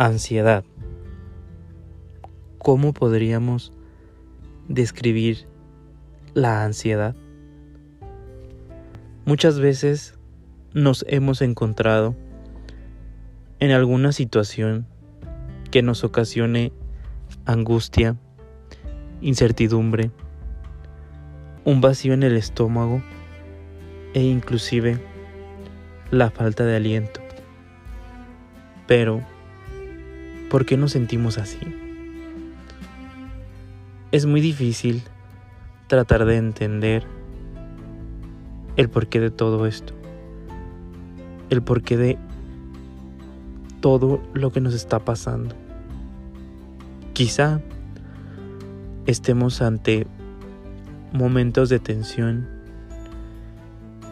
Ansiedad. ¿Cómo podríamos describir la ansiedad? Muchas veces nos hemos encontrado en alguna situación que nos ocasione angustia, incertidumbre, un vacío en el estómago e inclusive la falta de aliento. Pero, ¿por qué nos sentimos así? Es muy difícil tratar de entender el porqué de todo esto, el porqué de todo lo que nos está pasando. Quizá estemos ante momentos de tensión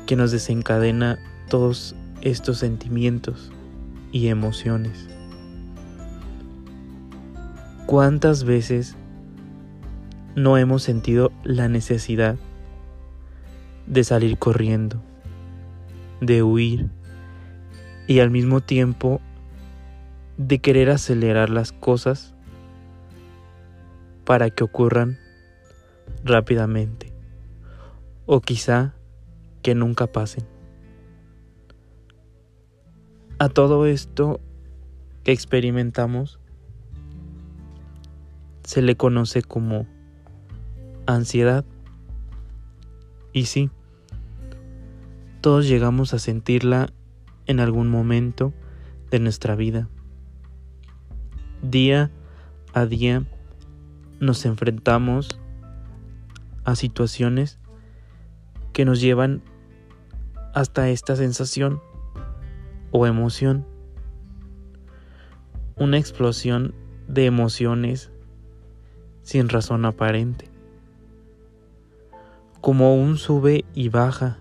que nos desencadena todos estos sentimientos y emociones. ¿Cuántas veces no hemos sentido la necesidad de salir corriendo, de huir y al mismo tiempo de querer acelerar las cosas para que ocurran rápidamente o quizá que nunca pasen. A todo esto que experimentamos se le conoce como ansiedad. Y sí, todos llegamos a sentirla en algún momento de nuestra vida. Día a día nos enfrentamos a situaciones que nos llevan hasta esta sensación o emoción. Una explosión de emociones sin razón aparente. Como un sube y baja.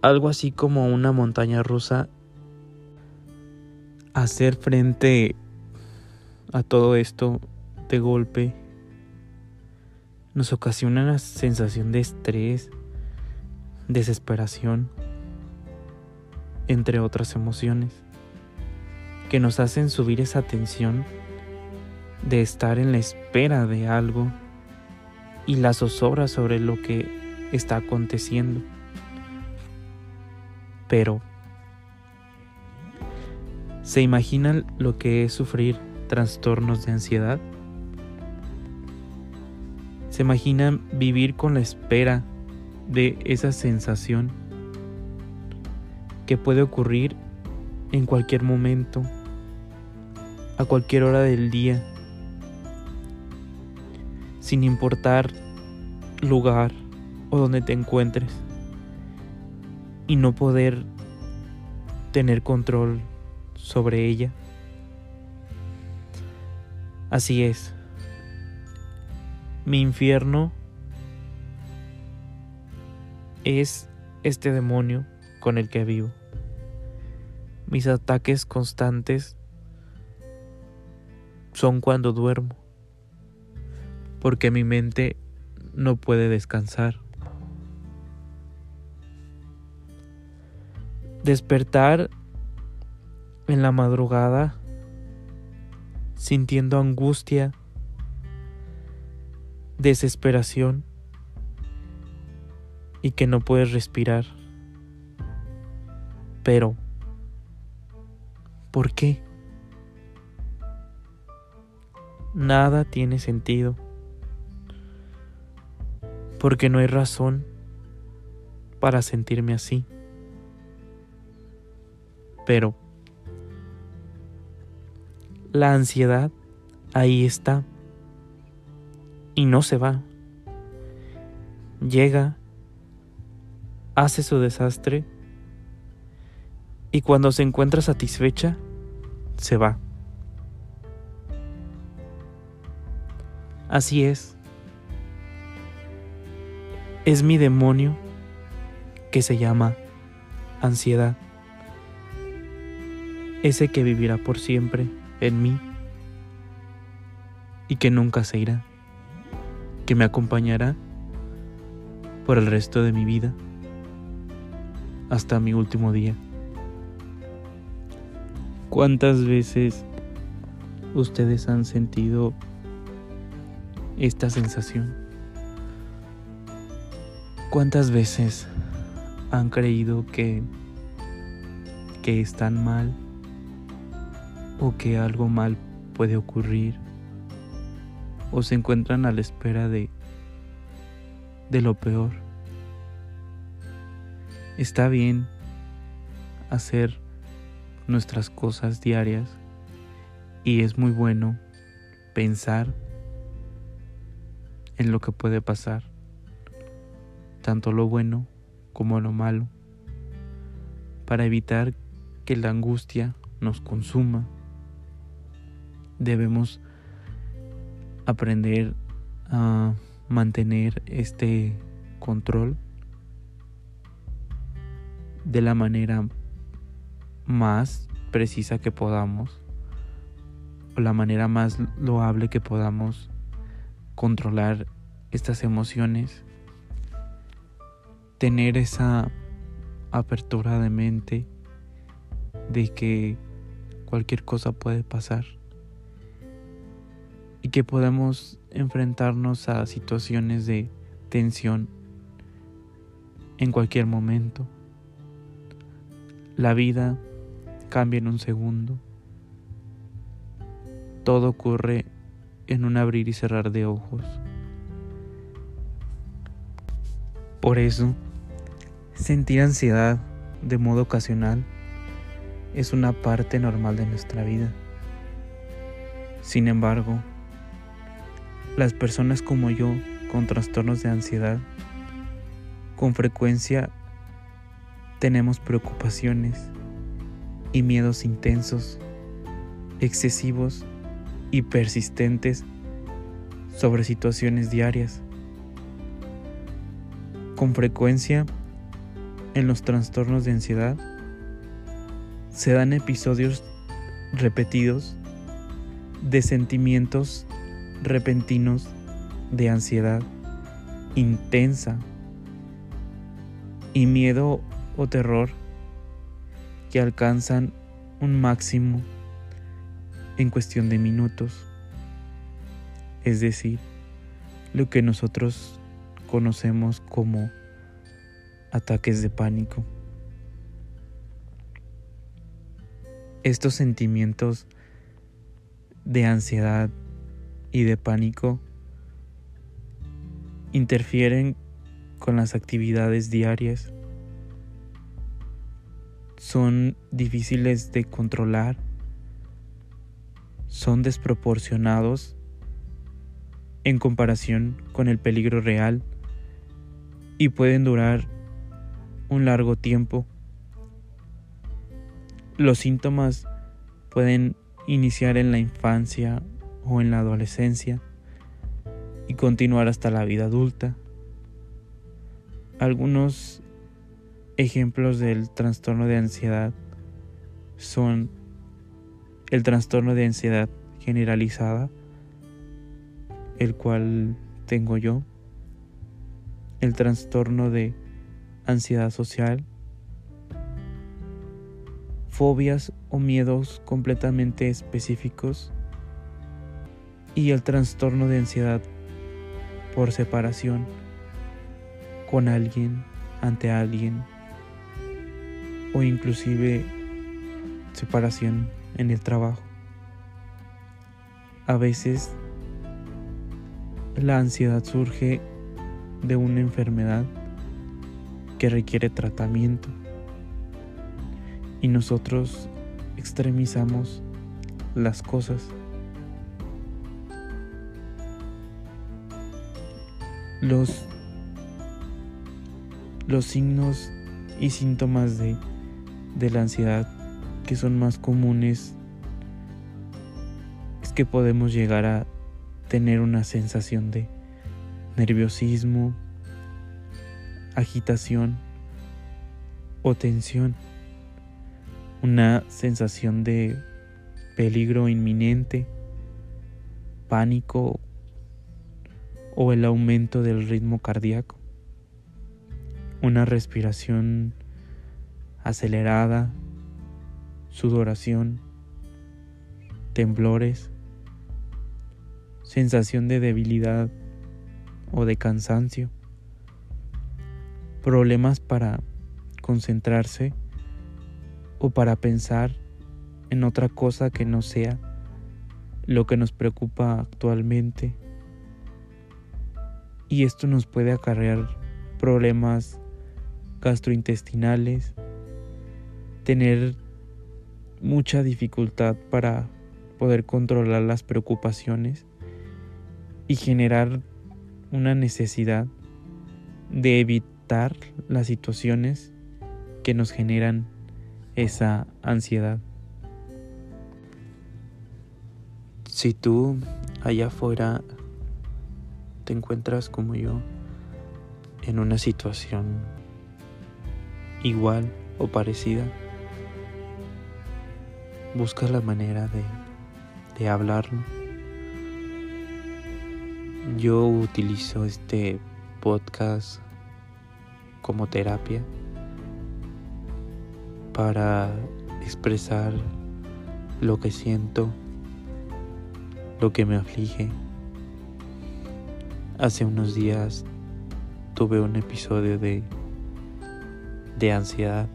Algo así como una montaña rusa. Hacer frente a todo esto de golpe nos ocasiona una sensación de estrés, desesperación, entre otras emociones, que nos hacen subir esa tensión de estar en la espera de algo y la zozobra sobre lo que está aconteciendo. Pero, ¿se imaginan lo que es sufrir trastornos de ansiedad? ¿Se imaginan vivir con la espera de esa sensación que puede ocurrir en cualquier momento, a cualquier hora del día, sin importar lugar o donde te encuentres, y no poder tener control sobre ella? Así es. Mi infierno es este demonio con el que vivo. Mis ataques constantes son cuando duermo, porque mi mente no puede descansar. Despertar en la madrugada sintiendo angustia, desesperación y que no puedes respirar. Pero, ¿por qué? Nada tiene sentido. Porque no hay razón para sentirme así. Pero, la ansiedad ahí está y no se va. Llega, hace su desastre y cuando se encuentra satisfecha, se va. Así es. Es mi demonio que se llama ansiedad. Ese que vivirá por siempre en mí y que nunca se irá, que me acompañará por el resto de mi vida hasta mi último día. ¿Cuántas veces ustedes han sentido esta sensación? ¿Cuántas veces han creído que que están mal o que algo mal puede ocurrir o se encuentran a la espera de de lo peor? Está bien hacer nuestras cosas diarias y es muy bueno pensar en lo que puede pasar, tanto lo bueno como lo malo, para evitar que la angustia nos consuma. Debemos aprender a mantener este control de la manera más precisa que podamos o la manera más loable que podamos controlar estas emociones, tener esa apertura de mente de que cualquier cosa puede pasar y que podemos enfrentarnos a situaciones de tensión en cualquier momento. La vida cambia en un segundo. Todo ocurre en un abrir y cerrar de ojos. Por eso, sentir ansiedad de modo ocasional es una parte normal de nuestra vida. Sin embargo, las personas como yo con trastornos de ansiedad con frecuencia tenemos preocupaciones y miedos intensos, excesivos y persistentes sobre situaciones diarias. Con frecuencia, en los trastornos de ansiedad, se dan episodios repetidos de sentimientos repentinos de ansiedad intensa y miedo o terror que alcanzan un máximo en cuestión de minutos, es decir, lo que nosotros conocemos como ataques de pánico. Estos sentimientos de ansiedad y de pánico interfieren con las actividades diarias son difíciles de controlar, son desproporcionados en comparación con el peligro real y pueden durar un largo tiempo. Los síntomas pueden iniciar en la infancia o en la adolescencia y continuar hasta la vida adulta. Algunos Ejemplos del trastorno de ansiedad son el trastorno de ansiedad generalizada, el cual tengo yo, el trastorno de ansiedad social, fobias o miedos completamente específicos y el trastorno de ansiedad por separación con alguien, ante alguien o inclusive separación en el trabajo. A veces la ansiedad surge de una enfermedad que requiere tratamiento y nosotros extremizamos las cosas. Los, los signos y síntomas de de la ansiedad que son más comunes es que podemos llegar a tener una sensación de nerviosismo, agitación o tensión, una sensación de peligro inminente, pánico o el aumento del ritmo cardíaco, una respiración acelerada, sudoración temblores, sensación de debilidad o de cansancio, problemas para concentrarse o para pensar en otra cosa que no sea lo que nos preocupa actualmente. Y esto nos puede acarrear problemas gastrointestinales, tener mucha dificultad para poder controlar las preocupaciones y generar una necesidad de evitar las situaciones que nos generan esa ansiedad. Si tú allá afuera te encuentras como yo en una situación igual o parecida, busca la manera de, de hablarlo. Yo utilizo este podcast como terapia para expresar lo que siento, lo que me aflige. Hace unos días tuve un episodio de, de ansiedad.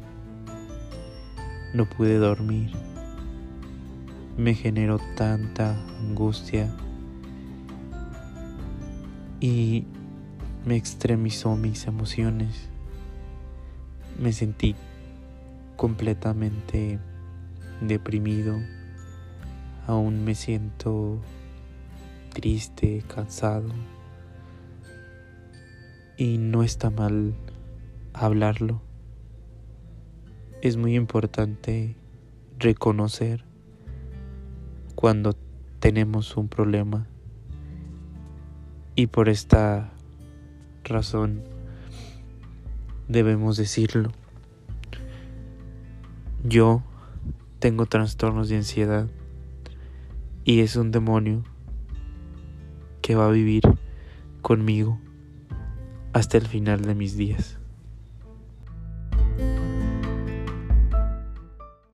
No pude dormir. Me generó tanta angustia y me extremizó mis emociones. Me sentí completamente deprimido. Aún me siento triste, cansado. Y no está mal hablarlo. Es muy importante reconocer cuando tenemos un problema. Y por esta razón debemos decirlo. Yo tengo trastornos de ansiedad y es un demonio que va a vivir conmigo hasta el final de mis días.